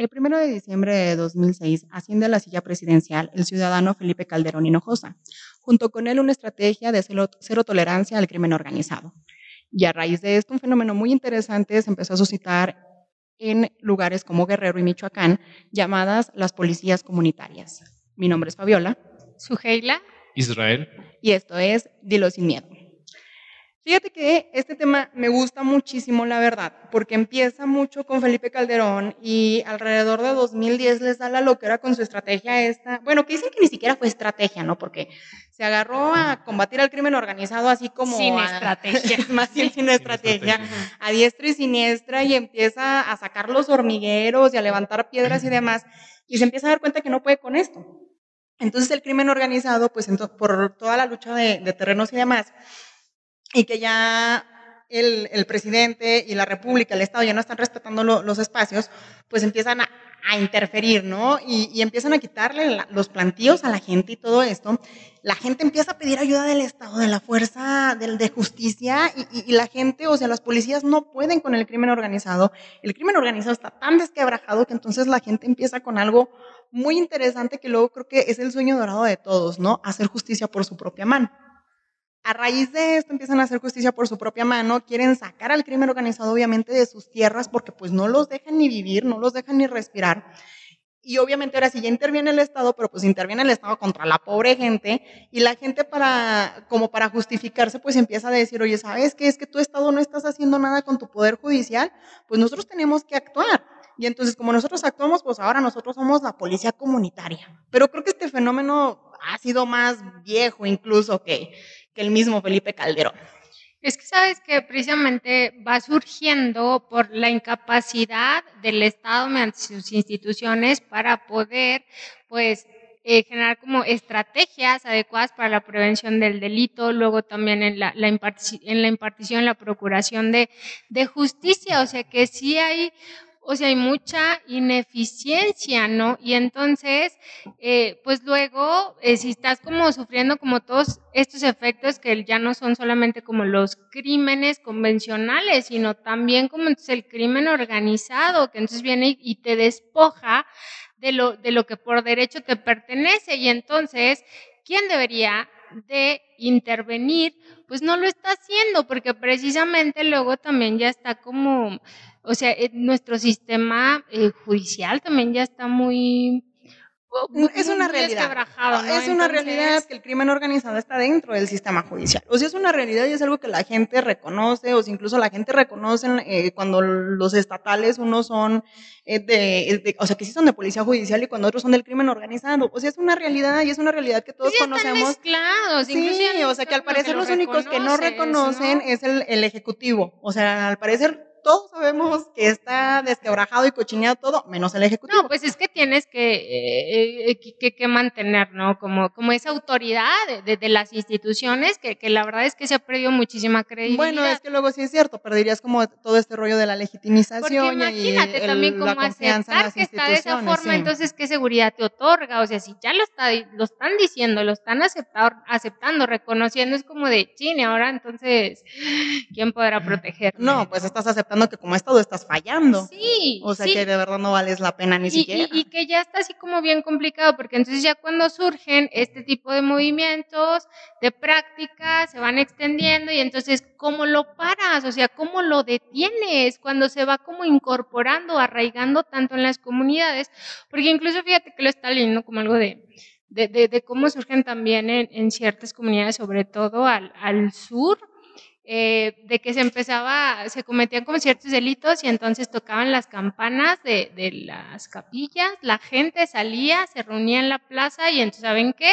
El 1 de diciembre de 2006 asciende a la silla presidencial el ciudadano Felipe Calderón Hinojosa, junto con él una estrategia de cero, cero tolerancia al crimen organizado. Y a raíz de esto, un fenómeno muy interesante se empezó a suscitar en lugares como Guerrero y Michoacán, llamadas las policías comunitarias. Mi nombre es Fabiola. Sujeila. Israel. Y esto es Dilo sin miedo. Fíjate que este tema me gusta muchísimo, la verdad, porque empieza mucho con Felipe Calderón y alrededor de 2010 les da la loquera con su estrategia esta. Bueno, que dicen que ni siquiera fue estrategia, ¿no? Porque se agarró a combatir al crimen organizado así como... Sin a, estrategia. más bien sin estrategia, estrategia. a diestra y siniestra y empieza a sacar los hormigueros y a levantar piedras y demás y se empieza a dar cuenta que no puede con esto. Entonces el crimen organizado, pues por toda la lucha de, de terrenos y demás, y que ya el, el presidente y la república, el Estado ya no están respetando lo- los espacios, pues empiezan a, interferir, ¿no? Y, empiezan a quitarle los plantíos a la gente y todo esto. La gente empieza a pedir ayuda del Estado, de la fuerza del, de justicia, y, y- y la gente, o sea, las policías no pueden con el crimen organizado. El crimen organizado está tan desquebrajado que entonces la gente empieza con algo muy interesante que luego creo que es el sueño dorado de todos, ¿no? Hacer justicia por su propia mano. A raíz de esto empiezan a hacer justicia por su propia mano, quieren sacar al crimen organizado obviamente de sus tierras porque pues no los dejan ni vivir, no los dejan ni respirar. Y obviamente ahora sí ya interviene el Estado, pero pues interviene el Estado contra la pobre gente y la gente para, como para justificarse, pues empieza a decir, oye, ¿sabes qué? Es que tu Estado no estás haciendo nada con tu poder judicial, pues nosotros tenemos que actuar. Y entonces, como nosotros actuamos, pues ahora nosotros somos la policía comunitaria. Pero creo que este fenómeno ha sido más viejo incluso que, que el mismo Felipe Calderón. Es que sabes que precisamente va surgiendo por la incapacidad del Estado mediante sus instituciones para poder, pues, eh, generar como estrategias adecuadas para la prevención del delito, luego también en la, la imparti- en la impartición, la procuración de, de justicia, o sea que sí hay, o sea, hay mucha ineficiencia, ¿no? Y entonces, eh, pues luego, eh, si estás como sufriendo como todos estos efectos que ya no son solamente como los crímenes convencionales, sino también como entonces el crimen organizado, que entonces viene y, te despoja de lo, de lo que por derecho te pertenece. Y entonces, ¿quién debería de intervenir? Pues no lo está haciendo, porque precisamente luego también ya está como, o sea, eh, nuestro sistema eh, judicial también ya está muy... Es una realidad. Es una realidad que el crimen organizado está dentro del sistema judicial. O sea, es una realidad y es algo que la gente reconoce, o sea, incluso la gente reconoce eh, cuando los estatales, unos son eh, de, de- o sea, que sí son de policía judicial y cuando otros son del crimen organizado. O sea, es una realidad y es una realidad que todos pues están conocemos. mezclados, Sí, o sea que al parecer lo los únicos que no reconocen ¿no? es el, el ejecutivo. O sea, al parecer todos sabemos que está desquebrajado y cochineado todo, menos el ejecutivo. No, pues es que tienes que, eh, eh, que, que mantener, ¿no? Como, como esa autoridad de, de- de las instituciones, que, que la verdad es que se ha perdido muchísima credibilidad. Bueno, es que luego sí es cierto, perdirías como todo este rollo de la Porque legitimización y imagínate el- también cómo aceptar que está de esa forma, sí. entonces qué seguridad te otorga, o sea, si ya lo está lo están diciendo, lo están aceptar, aceptando, reconociendo, es como de chine, ahora entonces, ¿quién podrá proteger? No, pues estás aceptando que como Estado estás fallando. Sí, O sea sí. que de verdad no vales la pena ni y, siquiera. y- y que ya está así como bien complicado, porque entonces ya cuando surgen este tipo de movimientos, de práctica, se van extendiendo y entonces, ¿cómo lo paras? O sea, ¿cómo lo detienes cuando se va como incorporando, arraigando tanto en las comunidades? Porque incluso fíjate que lo está leyendo como algo de, de, de- de cómo surgen también en, en ciertas comunidades, sobre todo al, al sur, eh, de que se empezaba, se cometían como ciertos delitos y entonces tocaban las campanas de, de las capillas, la gente salía, se reunía en la plaza y entonces, ¿saben qué?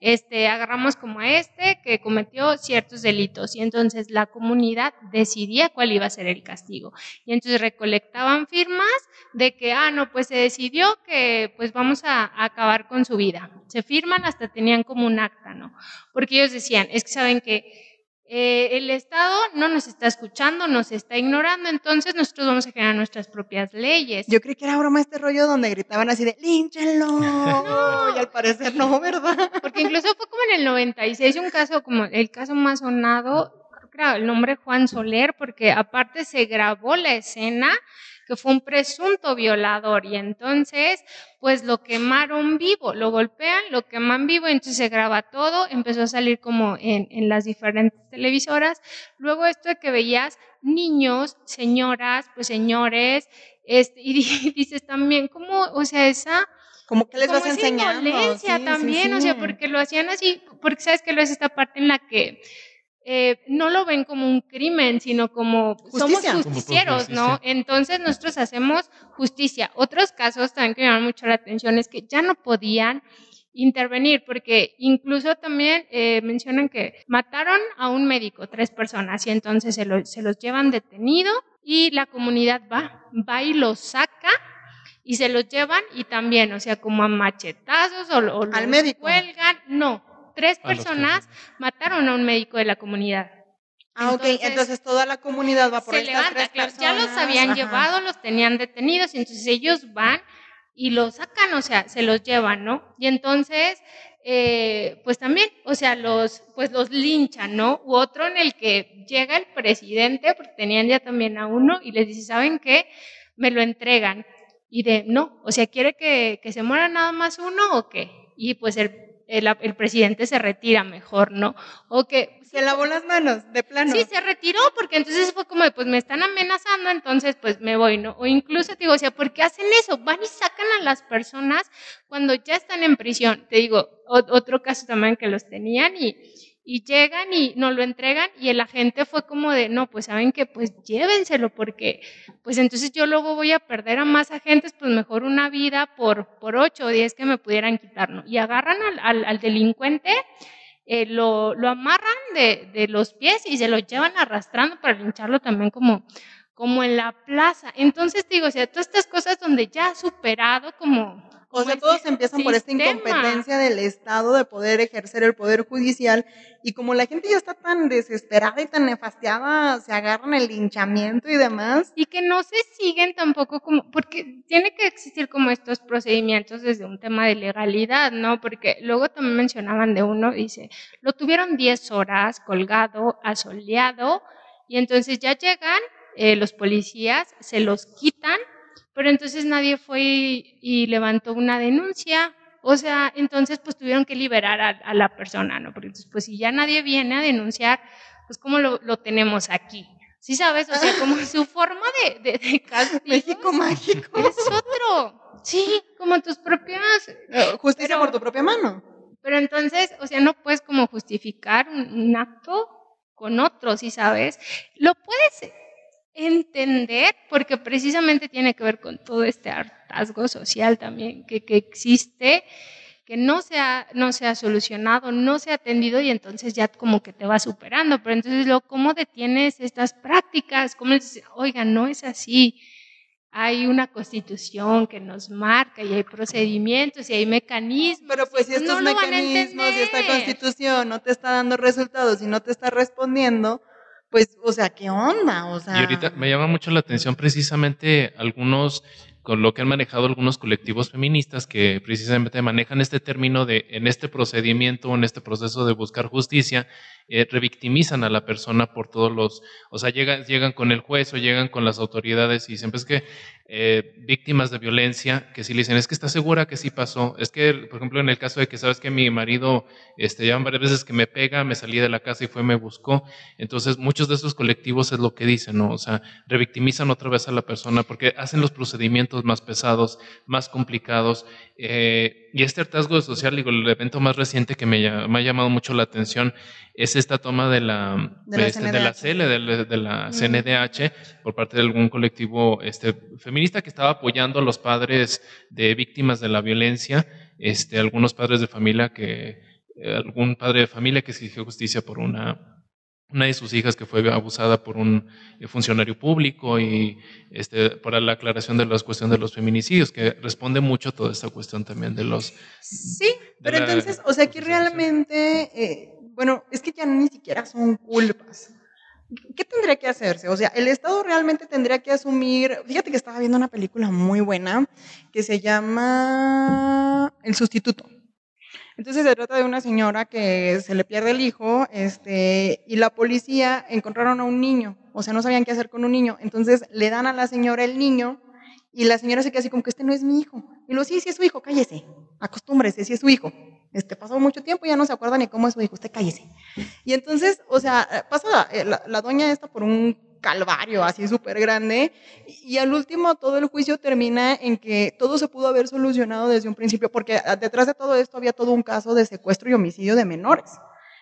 Este, agarramos como a este que cometió ciertos delitos y entonces la comunidad decidía cuál iba a ser el castigo y entonces recolectaban firmas de que, ah, no, pues se decidió que pues vamos a, a acabar con su vida. Se firman, hasta tenían como un acta, ¿no? Porque ellos decían, es que saben que eh, el Estado no nos está escuchando, nos está ignorando, entonces nosotros vamos a generar nuestras propias leyes. Yo creí que era broma este rollo donde gritaban así de ¡línchenlo! Y al parecer no, ¿verdad? Porque incluso fue como en el 96 un caso, como el caso más sonado, creo que era el nombre Juan Soler, porque aparte se grabó la escena que fue un presunto violador y entonces pues lo quemaron vivo, lo golpean, lo queman vivo, entonces se graba todo, empezó a salir como en, en las diferentes televisoras. Luego esto de que veías niños, señoras, pues señores, este, y dices también, ¿cómo, o sea, esa como que les vas enseñando. Violencia también, o sea, porque lo hacían así, porque sabes que lo es esta parte en la que eh, no lo ven como un crimen, sino como somos justicieros, ¿no? Entonces nosotros hacemos justicia. Otros casos también que me llaman mucho la atención es que ya no podían intervenir, porque incluso también eh, mencionan que mataron a un médico, tres personas, y entonces se, se los llevan detenido y la comunidad va, va y los saca y se los llevan y también, o sea, como a machetazos o, o al médico cuelgan. No, tres personas mataron a un médico de la comunidad. Ah, ok, entonces toda la comunidad va por se levanta, claro, Ya los habían llevado, los tenían detenidos, y entonces ellos van y los sacan, o sea, se los llevan, ¿no? Y entonces, eh, pues también, o sea, los, pues los linchan, ¿no? U otro en el que llega el presidente, porque tenían ya también a uno, y les dice, ¿saben qué? Me lo entregan y de, no, o sea, ¿quiere que, que se muera nada más uno o qué? Y pues el, el, presidente se retira mejor, ¿no? O que... Se lavó las manos, de plano. Sí, se retiró, porque entonces fue como, de, pues me están amenazando, entonces pues me voy, ¿no? O incluso te digo, o sea, ¿por qué hacen eso? Van y sacan a las personas cuando ya están en prisión. Te digo, otro caso también que los tenían y y llegan y nos lo entregan y el agente fue como de, no, pues saben que pues llévenselo porque pues entonces yo luego voy a perder a más agentes, pues mejor una vida por, por ocho o diez que me pudieran quitar, ¿no? Y agarran al, al, delincuente, eh, lo, lo, amarran de, de, los pies y se lo llevan arrastrando para lincharlo también como, como en la plaza. Entonces digo, o sea, todas estas cosas donde ya ha superado como o sea, todos empiezan por esta incompetencia del Estado de poder ejercer el poder judicial y como la gente ya está tan desesperada y tan nefastiada, se agarran el linchamiento y demás. Y que no se siguen tampoco como, porque tiene que existir como estos procedimientos desde un tema de legalidad, ¿no? Porque luego también mencionaban de uno, dice, lo tuvieron 10 horas colgado, asoleado, y entonces ya llegan eh, los policías, se los quitan pero entonces nadie fue y, levantó una denuncia. O sea, entonces pues tuvieron que liberar a, la persona, ¿no? Porque entonces pues si ya nadie viene a denunciar, pues ¿cómo lo, lo tenemos aquí? ¿Sí sabes? O sea, como su forma de, de, de México mágico. Es otro. Sí, como tus propias... Eh, justicia por tu propia mano. Pero entonces, o sea, no puedes como justificar un, un acto con otro, ¿sí sabes? Lo puedes entender, porque precisamente tiene que ver con todo este hartazgo social también que, que existe, que no se, ha, no se ha solucionado, no se ha atendido y entonces ya como que te va superando. Pero entonces, lo, ¿cómo detienes estas prácticas? ¿Cómo dices, oiga, no es así? Hay una constitución que nos marca y hay procedimientos y hay mecanismos. Pero pues si estos mecanismos y esta constitución no te está dando resultados y no te está respondiendo, pues, o sea, ¿qué onda? O sea... Y ahorita me llama mucho la atención precisamente algunos, lo que han manejado algunos colectivos feministas que precisamente manejan este término de en este procedimiento, en este proceso de buscar justicia, eh, revictimizan a la persona por todos los, o sea, llegan, llegan con el juez o llegan con las autoridades y siempre es que eh, víctimas de violencia, que si le dicen, es que está segura que sí pasó, es que, por ejemplo, en el caso de que sabes que mi marido, este, ya varias veces que me pega, me salí de la casa y fue, me buscó, entonces muchos de esos colectivos es lo que dicen, ¿no? O sea, revictimizan otra vez a la persona porque hacen los procedimientos más pesados, más complicados, eh, y este hartazgo social, digo, el evento más reciente que me, me ha llamado mucho la atención es esta toma de la, de la, este, de la CL, de, la CNDH, por parte de algún colectivo este, feminista que estaba apoyando a los padres de víctimas de la violencia, este, algunos padres de familia que, eh, algún padre de familia que exigió justicia por una una de sus hijas que fue abusada por un eh, funcionario público y este, para la aclaración de la cuestión de los feminicidios, que responde mucho a toda esta cuestión también de los... Sí, pero entonces, o sea, aquí realmente eh, bueno, es que ya ni siquiera son culpas. ¿Qué tendría que hacerse? O sea, el Estado realmente tendría que asumir, fíjate que estaba viendo una película muy buena que se llama El sustituto. Entonces se trata de una señora que se le pierde el hijo, este, y la policía encontraron a un niño, o sea, no sabían qué hacer con un niño. Entonces le dan a la señora el niño y la señora se queda así como que este no es mi hijo. Y lo sí, sí es su hijo, cállese, acostúmbrese, sí es su hijo. Este, pasó mucho tiempo y ya no se acuerda ni cómo es su hijo, usted cállese. Y entonces, o sea, pasa la, la, la doña esta por un calvario así súper grande. Y al último todo el juicio termina en que todo se pudo haber solucionado desde un principio, porque detrás de todo esto había todo un caso de secuestro y homicidio de menores.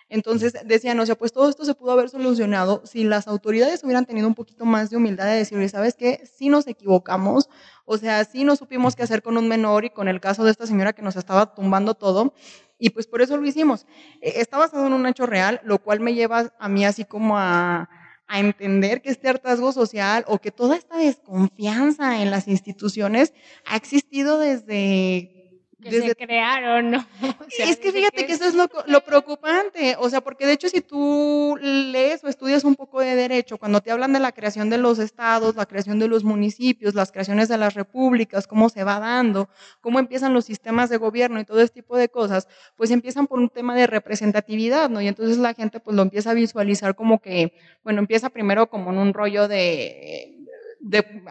Entonces decían, o sea, pues todo esto se pudo haber solucionado si las autoridades hubieran tenido un poquito más de humildad de decir, ¿sabes qué? Si nos equivocamos, o sea, si no supimos qué hacer con un menor y con el caso de esta señora que nos estaba tumbando todo, y pues por eso lo hicimos. E, está basado en un hecho real, lo cual me lleva a mí así como a a entender que este hartazgo social o que toda esta desconfianza en las instituciones ha existido desde que desde, se crearon, ¿no? O sea, es que fíjate que, que eso es lo, lo, preocupante, o sea, porque de hecho si tú lees o estudias un poco de derecho, cuando te hablan de la creación de los estados, la creación de los municipios, las creaciones de las repúblicas, cómo se va dando, cómo empiezan los sistemas de gobierno y todo este tipo de cosas, pues empiezan por un tema de representatividad, ¿no? Y entonces la gente pues lo empieza a visualizar como que, bueno, empieza primero como en un rollo de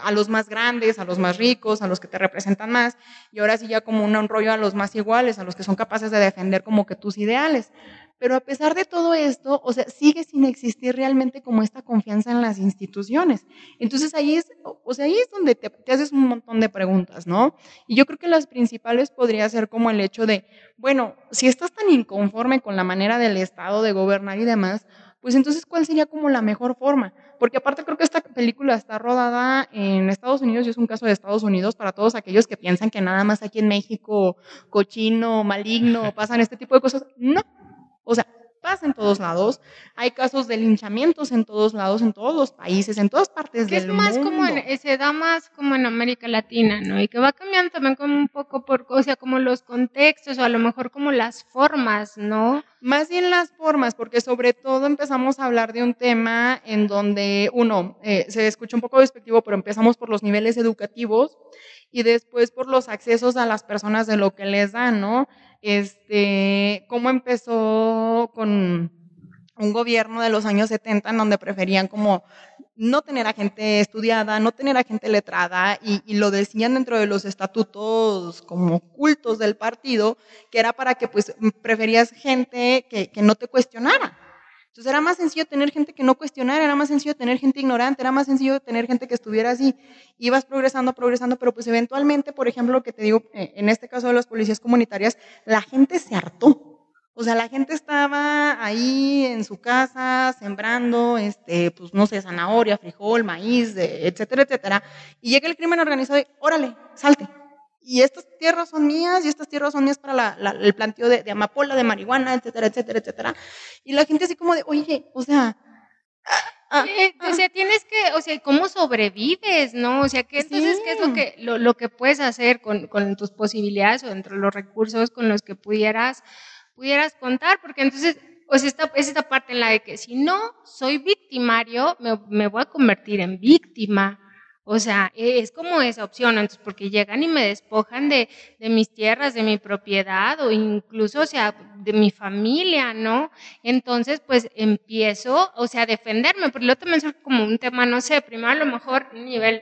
a los más grandes, a los más ricos, a los que te representan más, y ahora sí ya como un rollo a los más iguales, a los que son capaces de defender como que tus ideales. Pero a pesar de todo esto, o sea, sigue sin existir realmente como esta confianza en las instituciones. Entonces ahí es, o sea, ahí es donde te, te haces un montón de preguntas, ¿no? Y yo creo que las principales podría ser como el hecho de, bueno, si estás tan inconforme con la manera del Estado de gobernar y demás, pues entonces, ¿cuál sería como la mejor forma? Porque aparte creo que esta película está rodada en Estados Unidos y es un caso de Estados Unidos para todos aquellos que piensan que nada más aquí en México, cochino, maligno, pasan este tipo de cosas. No. O sea, pasa en todos lados. Hay casos de linchamientos en todos lados, en todos los países, en todas partes del mundo. es más como en, se da más como en América Latina, ¿no? Y que va cambiando también como un poco por, o sea, como los contextos o a lo mejor como las formas, ¿no? Más bien las formas, porque sobre todo empezamos a hablar de un tema en donde, uno, eh, se escucha un poco despectivo, pero empezamos por los niveles educativos y después por los accesos a las personas de lo que les dan, ¿no? este, cómo empezó con un gobierno de los años 70 en donde preferían como no tener a gente estudiada, no tener a gente letrada y, y, lo decían dentro de los estatutos como cultos del partido, que era para que pues preferías gente que, que no te cuestionara. Entonces era más sencillo tener gente que no cuestionara, era más sencillo tener gente ignorante, era más sencillo tener gente que estuviera así. Ibas progresando, progresando, pero pues eventualmente, por ejemplo, lo que te digo, eh, en este caso de las policías comunitarias, la gente se hartó. O sea, la gente estaba ahí en su casa sembrando, este, pues no sé, zanahoria, frijol, maíz, etcétera, etcétera. Y llega el crimen organizado y, órale, salte y estas tierras son mías, y estas tierras son mías para la, la, el planteo de, de, amapola, de marihuana, etcétera, etcétera, etcétera. Y la gente así como de, oye, o sea... Ah, ah, o sea, tienes que, o sea, ¿cómo sobrevives, no? O sea, ¿qué, entonces, sí. ¿qué es lo que, lo, lo que puedes hacer con, con, tus posibilidades o dentro de los recursos con los que pudieras, pudieras contar? Porque entonces, o sea, esta, es esta parte en la de que si no soy victimario, me, me voy a convertir en víctima. O sea, e, es como esa opción, entonces, porque llegan y me despojan de, mis tierras, de mi propiedad o incluso, o sea, de mi familia, ¿no? Entonces, pues empiezo, o sea, a defenderme, pero luego también es como un tema, no sé, primero a lo mejor nivel,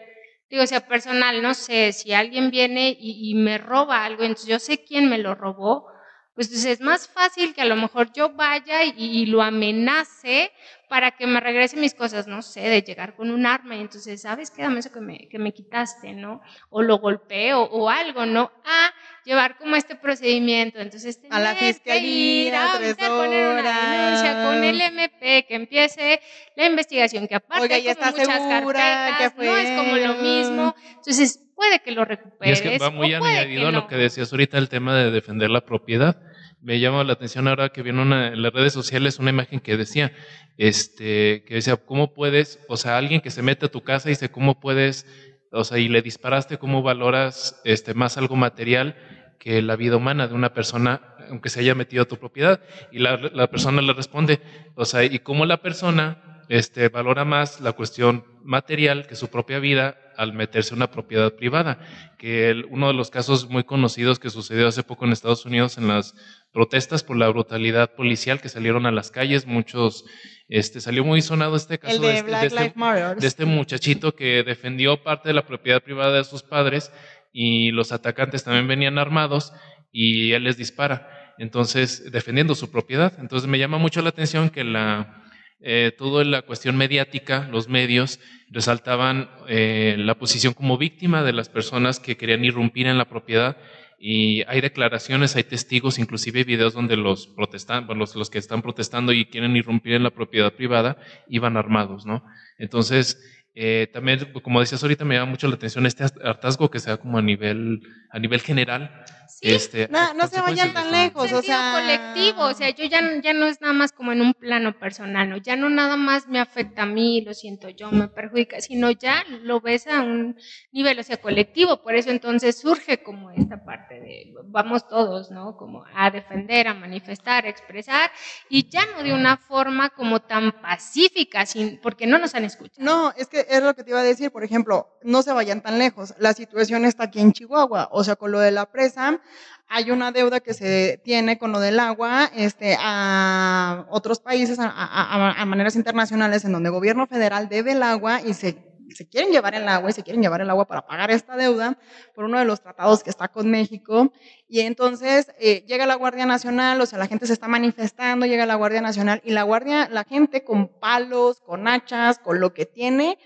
digo, o sea, personal, no sé, si alguien viene y, me roba algo, entonces yo sé quién me lo robó, pues entonces es más fácil que a lo mejor yo vaya y, lo amenace para que me regrese mis cosas, no sé, de llegar con un arma y entonces, ¿sabes qué? Dame eso que me, que me quitaste, ¿no? O lo golpeo o algo, ¿no? A llevar como este procedimiento, entonces a la fiscalía, que ir a poner una denuncia con el MP, que empiece la investigación, que aparte Oiga, ya como está muchas segura carpetas, que fue... no es como lo mismo, entonces puede que lo recuperes. Y es que va muy añadido que a no. lo que decías ahorita, el tema de defender la propiedad. Me llama la atención ahora que vi en, una, en las redes sociales una imagen que decía, este, que decía, ¿cómo puedes, o sea, alguien que se mete a tu casa y dice, ¿cómo puedes, o sea, y le disparaste, ¿cómo valoras este, más algo material que la vida humana de una persona aunque se haya metido a tu propiedad. Y la, la persona le responde, o sea, ¿y cómo la persona este, valora más la cuestión material que su propia vida al meterse en una propiedad privada? Que uno de los casos muy conocidos que sucedió hace poco en Estados Unidos en las protestas por la brutalidad policial que salieron a las calles, muchos, este, salió muy sonado este caso de, este, este, de este muchachito que defendió parte de la propiedad privada de sus padres y los atacantes también venían armados y él les dispara, entonces defendiendo su propiedad. Entonces me llama mucho la atención que la, eh, toda la cuestión mediática, los medios resaltaban eh, la posición como víctima de las personas que querían irrumpir en la propiedad y hay declaraciones, hay testigos, inclusive videos donde los protestan, los, los que están protestando y quieren irrumpir en la propiedad privada iban armados, ¿no? Entonces, eh, también, como decías ahorita, me llama mucho la atención este hartazgo que sea como a nivel, a nivel general. Sí, este, no, no se vayan tan lejos, o sea, colectivo, o sea, yo ya, ya no es nada más como en un plano personal, ¿no? ya no nada más me afecta a mí, lo siento yo, me perjudica, sino ya lo ves a un nivel, o sea, colectivo, por eso entonces surge como esta parte de vamos todos, ¿no? Como a defender, a manifestar, a expresar, y ya no de una forma como tan pacífica, sin, porque no nos han escuchado. No, es que es lo que te iba a decir, por ejemplo, no se vayan tan lejos. La situación está aquí en Chihuahua, o sea, con lo de la presa, hay una deuda que se tiene con lo del agua este, a otros países, a, a- maneras internacionales, en donde el gobierno federal debe el agua y se, se quieren llevar el agua y se quieren llevar el agua para pagar esta deuda por uno de los tratados que está con México. Y entonces eh, llega la Guardia Nacional, o sea, la gente se está manifestando, llega la Guardia Nacional y la Guardia, la gente con palos, con hachas, con lo que tiene,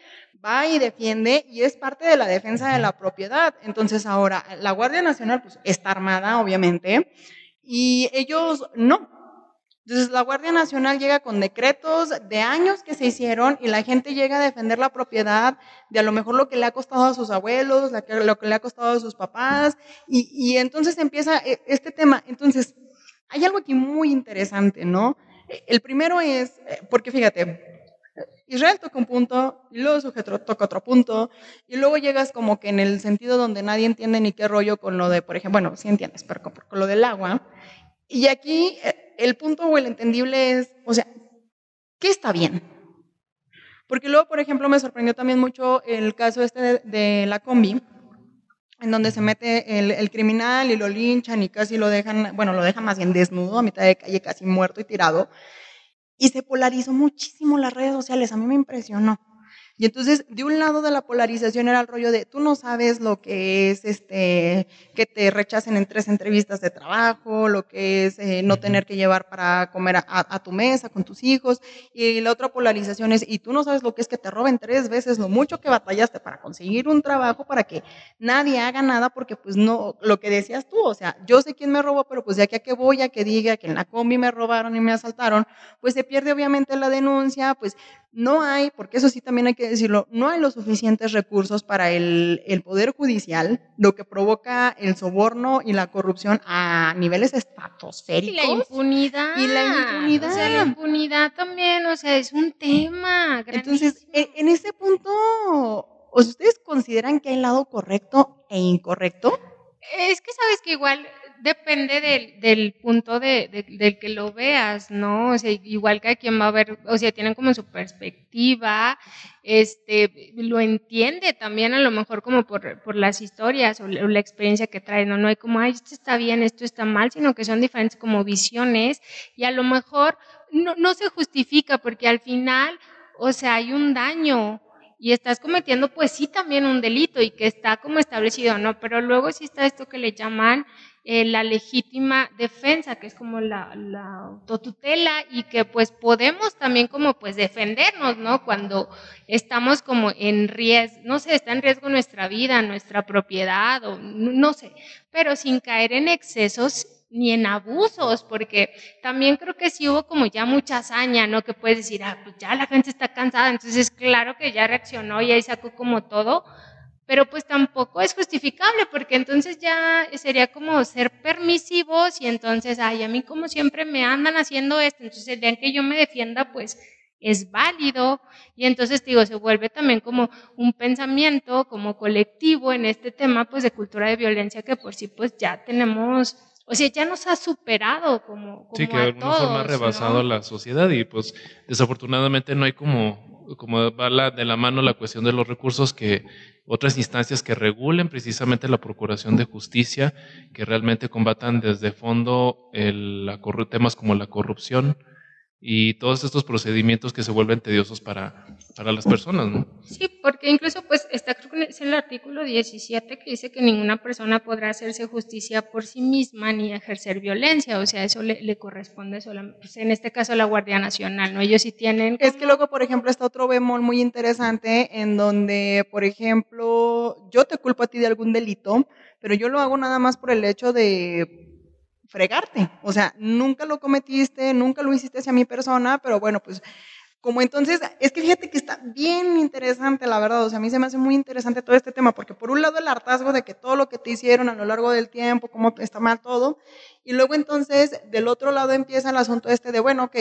va y defiende y es parte de la defensa de la propiedad. Entonces ahora la Guardia Nacional pues, está armada, obviamente, y ellos no. Entonces la Guardia Nacional llega con decretos de años que se hicieron y la gente llega a defender la propiedad de a lo mejor lo que le ha costado a sus abuelos, lo que le ha costado a sus papás y, y entonces empieza eh, este tema. Entonces hay algo aquí muy interesante, ¿no? Eh, El primero es, eh, porque fíjate, Israel toca un punto, y luego sujeto toca otro punto, y luego llegas como que en el sentido donde nadie entiende ni qué rollo con lo de, por ejemplo, bueno, sí entiendes, pero con, con lo del agua. Y aquí eh, el punto o el entendible es, o sea, ¿qué está bien? Porque luego, por ejemplo, me sorprendió también mucho el caso este de, la combi, en donde se mete el, el criminal y lo linchan y casi lo dejan, bueno, lo dejan más bien desnudo, a mitad de calle, casi muerto y tirado. Y se polarizó muchísimo las redes sociales, a mí me impresionó. Y entonces, de un lado de la polarización era el rollo de, tú no sabes lo que es este, que te rechacen en tres entrevistas de trabajo, lo que es eh, no tener que llevar para comer a, a, tu mesa con tus hijos. Y la otra polarización es, y tú no sabes lo que es que te roben tres veces lo mucho que batallaste para conseguir un trabajo para que nadie haga nada, porque pues no, lo que decías tú, o sea, yo sé quién me robó, pero pues de aquí a que voy a que diga que en la combi me robaron y me asaltaron, pues se pierde obviamente la denuncia, pues no hay, porque eso sí también hay que decirlo, no hay los suficientes recursos para el, el, Poder Judicial, lo que provoca el soborno y la corrupción a niveles estratosféricos. Y la impunidad. Y la impunidad. O sea, la impunidad también, o sea, es un tema. Entonces, en, en ese punto, ¿o sea, ¿ustedes consideran que hay lado correcto e incorrecto? Es que sabes que igual depende del, punto de, de, del que lo veas, ¿no? O sea, igual que quien va a ver, o sea, tienen como su perspectiva, este, lo entiende también a lo mejor como por, por las historias o la, o la experiencia que trae, ¿no? No hay como, ay, esto está bien, esto está mal, sino que son diferentes como visiones y a lo mejor no, no se justifica porque al final, o sea, hay un daño, y estás cometiendo pues sí también un delito y que está como establecido, ¿no? Pero luego sí está esto que le llaman eh, la legítima defensa, que es como la, la, autotutela y que pues podemos también como pues defendernos, ¿no? Cuando estamos como en riesgo, no sé, está en riesgo nuestra vida, nuestra propiedad o no sé, pero sin caer en excesos ni en abusos, porque también creo que sí hubo como ya mucha hazaña, ¿no? Que puedes decir, ah, pues ya la gente está cansada, entonces claro que ya reaccionó y ahí sacó como todo, pero pues tampoco es justificable, porque entonces ya sería como ser permisivos y entonces, ay, a mí como siempre me andan haciendo esto, entonces el día en que yo me defienda, pues es válido y entonces digo, se vuelve también como un pensamiento como colectivo en este tema pues de cultura de violencia que por sí pues ya tenemos o sea, ya nos ha superado como, como sí, que de alguna forma ha rebasado la sociedad y pues desafortunadamente no hay como, como va la, de la mano la cuestión de los recursos que otras instancias que regulen precisamente la procuración de justicia, que realmente combatan desde fondo el, temas como la corrupción, y todos estos procedimientos que se vuelven tediosos para, para las personas, ¿no? Sí, porque incluso pues está creo que es el artículo 17 que dice que ninguna persona podrá hacerse justicia por sí misma ni ejercer violencia, o sea, eso le, le corresponde solamente, pues, en este caso a la Guardia Nacional, ¿no? Ellos sí tienen... Es que luego, por ejemplo, está otro bemol muy interesante en donde, por ejemplo, yo te culpo a ti de algún delito, pero yo lo hago nada más por el hecho de fregarte. O sea, nunca lo cometiste, nunca lo hiciste hacia mi persona, pero bueno, pues como entonces, es que fíjate que está bien interesante, la verdad, o sea, a mí se me hace muy interesante todo este tema, porque por un lado el hartazgo de que todo lo que te hicieron a lo largo del tiempo, cómo está mal todo, y luego entonces del otro lado empieza el asunto este de, bueno, ok,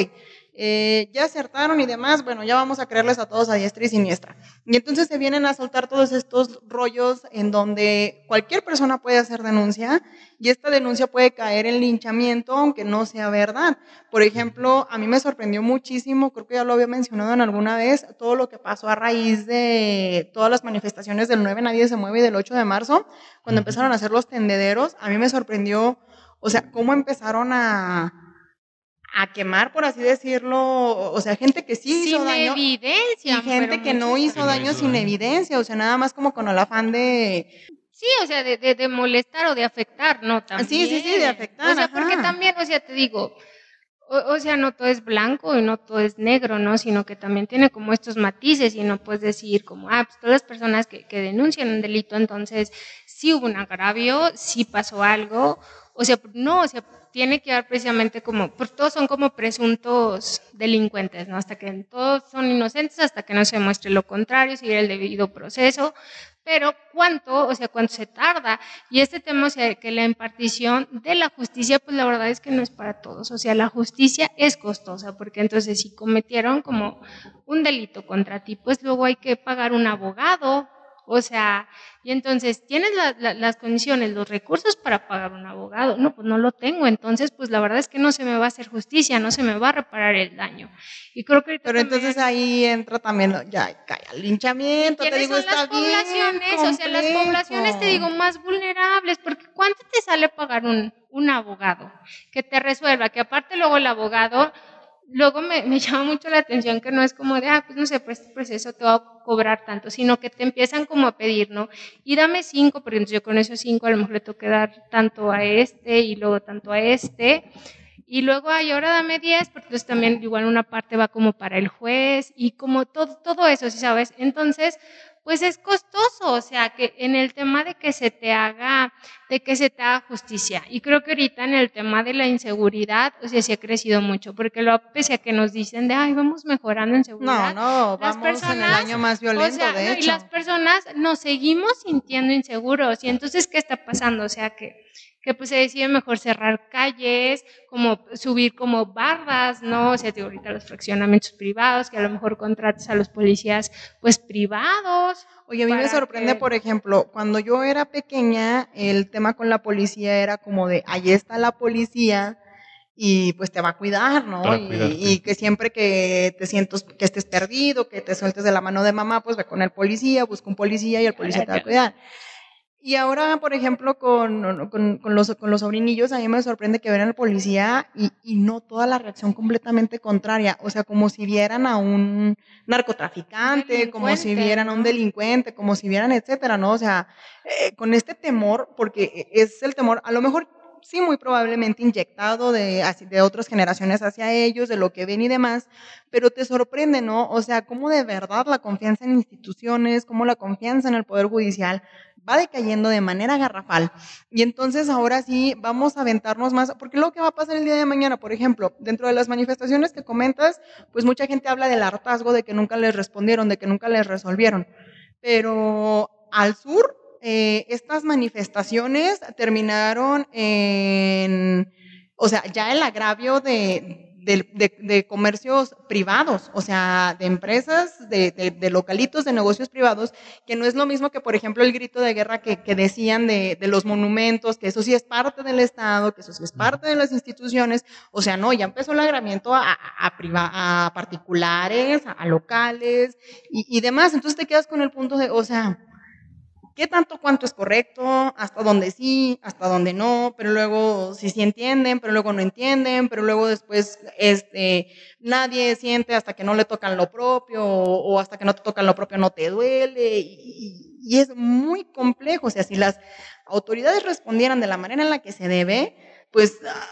eh, ya acertaron y demás, bueno, ya vamos a creerles a todos a diestra y siniestra. Y entonces se vienen a soltar todos estos rollos en donde cualquier persona puede hacer denuncia y esta denuncia puede caer en linchamiento aunque no sea verdad. Por ejemplo, a mí me sorprendió muchísimo, creo que ya lo había mencionado en alguna vez, todo lo que pasó a raíz de todas las manifestaciones del 9 Nadie se mueve y del 8 de marzo, cuando empezaron a hacer los tendederos, a mí me sorprendió, o sea, cómo empezaron a a quemar, por así decirlo, o sea, gente que sí hizo daño. Sin evidencia. Y gente que no hizo daño sin evidencia, o sea, nada más como con el afán de... Sí, o sea, de, de, molestar o de afectar, ¿no? También. Sí, sí, sí, de afectar. O sea, porque también, o sea, te digo, o, sea, no todo es blanco y no todo es negro, ¿no? Sino que también tiene como estos matices y no puedes decir como, ah, pues todas las personas que, que denuncian un delito, entonces sí hubo un agravio, sí pasó algo, o sea, no, o sea, tiene que dar precisamente como, pues todos son como presuntos delincuentes, ¿no? Hasta que todos son inocentes, hasta que no se muestre lo contrario, seguir el debido proceso. Pero cuánto, o sea, cuánto se tarda. Y este tema, o sea, que la impartición de la justicia, pues la verdad es que no es para todos. O sea, la justicia es costosa, porque entonces si cometieron como un delito contra ti, pues luego hay que pagar un abogado, o sea, y entonces, ¿tienes las condiciones, los recursos para pagar un abogado? No, pues no lo tengo. Entonces, pues la verdad es que no se me va a hacer justicia, no se me va a reparar el daño. Y creo que Pero entonces ahí entra también, ya cae el linchamiento, te digo, son las poblaciones, o sea, las poblaciones, te digo, más vulnerables, porque ¿cuánto te sale pagar un, un abogado que te resuelva? Que aparte luego el abogado luego me, me, llama mucho la atención que no es como de, ah, pues no sé, pues este proceso te va a cobrar tanto, sino que te empiezan como a pedir, ¿no? Y dame cinco, porque yo con esos cinco a lo mejor le tengo que dar tanto a este y luego tanto a este. Y luego, ay, ahora dame diez, porque entonces también igual una parte va como para el juez y como todo, todo eso, ¿sí sabes? Entonces, pues es costoso, o sea, que en el tema de que se te haga, de que se te haga justicia. Y creo que ahorita en el tema de la inseguridad, o sea, sí ha crecido mucho, porque lo pese a que nos dicen de, ay, vamos mejorando en seguridad. No, no, vamos personas, en el año más violento, de hecho. Y las personas nos seguimos sintiendo inseguros. Y entonces, ¿qué está pasando? O sea, que que pues se decide mejor cerrar calles, como subir como bardas, ¿no? O sea, te ahorita los fraccionamientos privados, que a lo mejor contrates a los policías pues privados. Oye, a mí me sorprende, por ejemplo, cuando yo era pequeña, el tema con la policía era como de, ahí está la policía, y pues te va a cuidar, ¿no? Y, que siempre que te sientas, que estés perdido, que te sueltes de la mano de mamá, pues ve con el policía, busca un policía y el policía te va a cuidar. Y ahora, por ejemplo, con, con, con, los, con los sobrinillos, a mí me sorprende que vean al policía y, y, no toda la reacción completamente contraria. O sea, como si vieran a un narcotraficante, como si vieran a un delincuente, como si vieran, etcétera, ¿no? O sea, eh, con este temor, porque es el temor, a lo mejor sí, muy probablemente inyectado de, de otras generaciones hacia ellos, de lo que ven y demás, pero te sorprende, ¿no? O sea, cómo de verdad la confianza en instituciones, cómo la confianza en el Poder Judicial va decayendo de manera garrafal. Y entonces ahora sí vamos a aventarnos más, porque lo que va a pasar el día de mañana, por ejemplo, dentro de las manifestaciones que comentas, pues mucha gente habla del hartazgo de que nunca les respondieron, de que nunca les resolvieron. Pero al sur, eh, estas manifestaciones terminaron en, o sea, ya el agravio de, de, comercios privados, o sea, de empresas, de, localitos, de negocios privados, que no es lo mismo que, por ejemplo, el grito de guerra que, decían de, los monumentos, que eso sí es parte del Estado, que eso sí es parte de las instituciones, o sea, no, ya empezó el agramiento a, a, a particulares, a, locales y, y demás, entonces te quedas con el punto de, o sea, qué tanto cuánto es correcto, hasta dónde sí, hasta dónde no, pero luego sí sí entienden, pero luego no entienden, pero luego después este, nadie siente hasta que no le tocan lo propio o, hasta que no te tocan lo propio no te duele y, y, es muy complejo, o sea, si las autoridades respondieran de la manera en la que se debe, pues ah,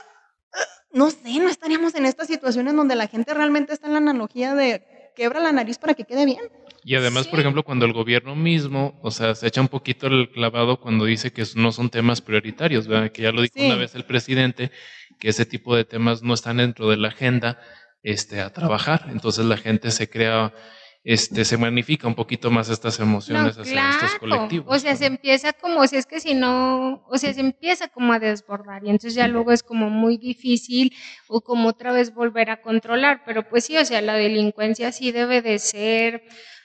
ah, no sé, no estaríamos en estas situaciones donde la gente realmente está en la analogía de quebra la nariz para que quede bien. Y además, por ejemplo, cuando el gobierno mismo, o sea, se echa un poquito el clavado cuando dice que no son temas prioritarios, ¿verdad? Que ya lo dijo una vez el presidente, que ese tipo de temas no están dentro de la agenda este, a trabajar. Entonces la gente se crea este, se magnifica un poquito más estas emociones hacia estos colectivos. O sea, se empieza como, si es que si no, o sea, se empieza como a desbordar y entonces ya luego es como muy difícil o como otra vez volver a controlar, pero pues sí, o sea, la delincuencia sí debe de ser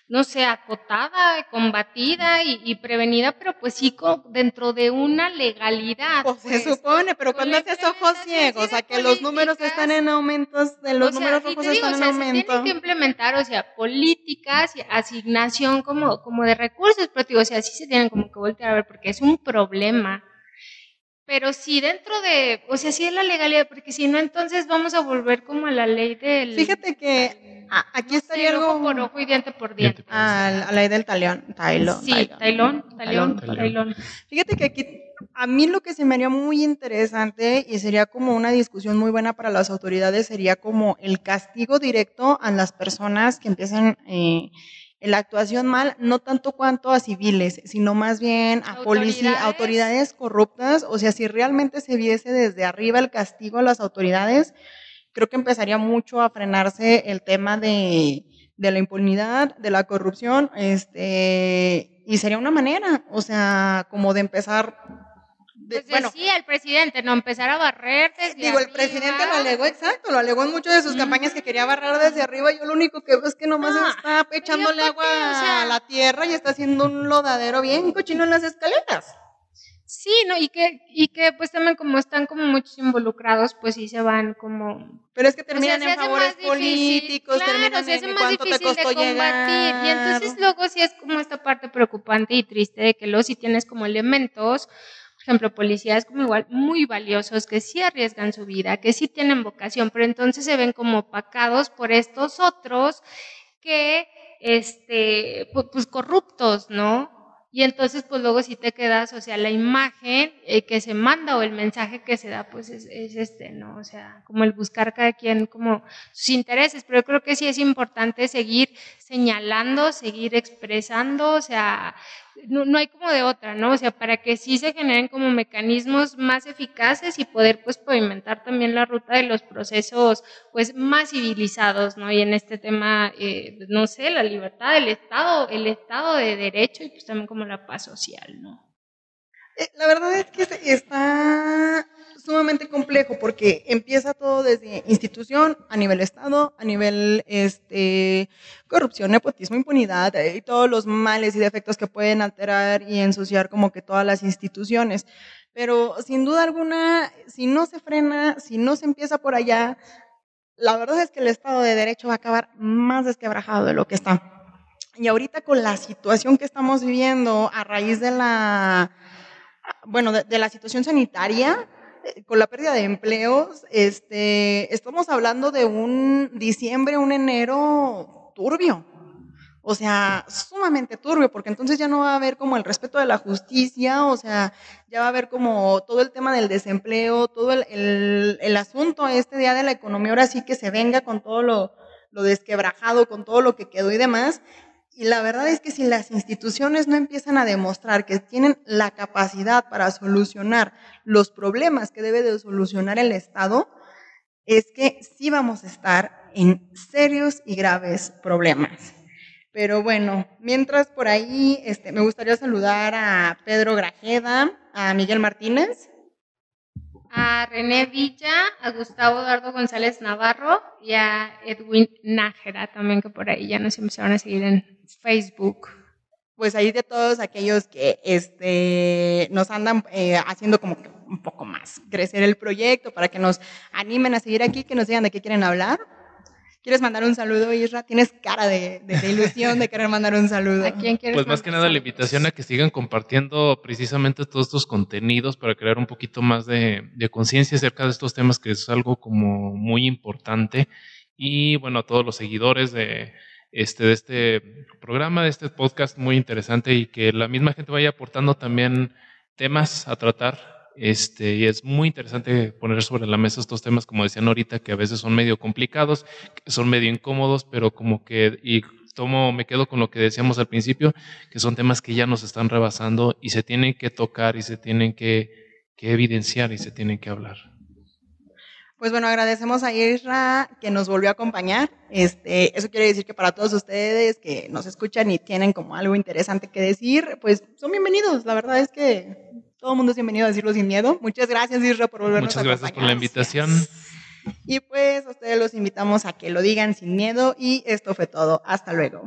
no sé, acotada, combatida y, prevenida, pero pues sí dentro de una legalidad. Pues, se pues. supone, pero cuando haces ojos ciegos, a que los números están en aumentos, de los números rojos están en aumento. Se tienen que implementar, o sea, políticas y asignación como, como de recursos, pero digo, o sea, sí se tienen como que voltear a ver porque es un problema. Pero sí dentro de, o sea, sí es la legalidad, porque si no, entonces vamos a volver como a la ley del... Fíjate que aquí estaría algo... Ojo por ojo y diente por diente. A la ley del talión, tailón. Sí, tailón, tailón, tailón. Fíjate que aquí, a mí lo que se me haría muy interesante y sería como una discusión muy buena para las autoridades sería como el castigo directo a las personas que empiecen... Eh, la actuación mal, no tanto cuanto a civiles, sino más bien a policía, autoridades corruptas. O sea, si realmente se viese desde arriba el castigo a las autoridades, creo que empezaría mucho a frenarse el tema de, de la impunidad, de la corrupción, este, y sería una manera, o sea, como de empezar pues bueno, decía el presidente, no empezar a barrer desde Digo, el presidente lo alegó, exacto, lo alegó en muchas de sus campañas que quería barrer desde arriba. Yo lo único que veo es que nomás está echándole agua a la tierra y está haciendo un lodadero bien cochino en las escaleras. Sí, no, y que, y que pues también como están como muchos involucrados, pues sí se van como... Pero es que terminan en favores políticos, claro, terminan se hace en más cuánto te costó de combatir. Y entonces luego sí es como esta parte preocupante y triste de que luego sí tienes como elementos ejemplo, policías como igual muy valiosos, que sí arriesgan su vida, que sí tienen vocación, pero entonces se ven como opacados por estos otros que, este, pues, corruptos, ¿no? Y entonces, pues luego si te quedas, o sea, la imagen eh, que se manda o el mensaje que se da, pues es, es, este, ¿no? O sea, como el buscar cada quien como sus intereses, pero yo creo que sí es importante seguir señalando, seguir expresando, o sea, no, hay como de otra, ¿no? O sea, para que sí se generen como mecanismos más eficaces y poder pues pavimentar también la ruta de los procesos pues más civilizados, ¿no? Y en este tema, eh, no sé, la libertad del Estado, el Estado de Derecho y pues también como la paz social, ¿no? Eh, la verdad es que está sumamente complejo porque empieza todo desde institución, a nivel Estado, a nivel este, corrupción, nepotismo, impunidad eh, y todos los males y defectos que pueden alterar y ensuciar como que todas las instituciones. Pero sin duda alguna, si no se frena, si no se empieza por allá, la verdad es que el Estado de Derecho va a acabar más desquebrajado de lo que está. Y ahorita con la situación que estamos viviendo a raíz de la, bueno, de la situación sanitaria, con la pérdida de empleos, este, estamos hablando de un diciembre, un enero turbio. O sea, sumamente turbio, porque entonces ya no va a haber como el respeto de la justicia, o sea, ya va a haber como todo el tema del desempleo, todo el, el, asunto este día de la economía, ahora sí que se venga con todo lo, lo desquebrajado, con todo lo que quedó y demás, y la verdad es que si las instituciones no empiezan a demostrar que tienen la capacidad para solucionar los problemas que debe de solucionar el Estado, es que sí vamos a estar en serios y graves problemas. Pero bueno, mientras por ahí este, me gustaría saludar a Pedro Grajeda, a Miguel Martínez. A René Villa, a Gustavo Eduardo González Navarro y a Edwin Nájera también, que por ahí ya nos empezaron a seguir en Facebook. Pues ahí de todos aquellos que este, nos andan eh, haciendo como un poco más crecer el proyecto para que nos animen a seguir aquí, que nos digan de qué quieren hablar. ¿Quieres mandar un saludo, Isra? Tienes cara de, ilusión de querer mandar un saludo. ¿A quién quieres Pues más que nada la invitación a que sigan compartiendo precisamente todos estos contenidos para crear un poquito más de, conciencia acerca de estos temas, que es algo como muy importante. Y bueno, a todos los seguidores de este, de este programa, de este podcast muy interesante y que la misma gente vaya aportando también temas a tratar este, y es muy interesante poner sobre la mesa estos temas, como decían ahorita, que a veces son medio complicados, son medio incómodos, pero como que, y tomo, me quedo con lo que decíamos al principio, que son temas que ya nos están rebasando y se tienen que tocar y se tienen que, que evidenciar y se tienen que hablar. Pues bueno, agradecemos a Isra que nos volvió a acompañar. Este, eso quiere decir que para todos ustedes que nos escuchan y tienen como algo interesante que decir, pues son bienvenidos. La verdad es que todo el mundo es bienvenido a decirlo sin miedo. Muchas gracias, Isra, por volvernos a. Muchas gracias por la invitación. Y pues a ustedes los invitamos a que lo digan sin miedo y esto fue todo. Hasta luego.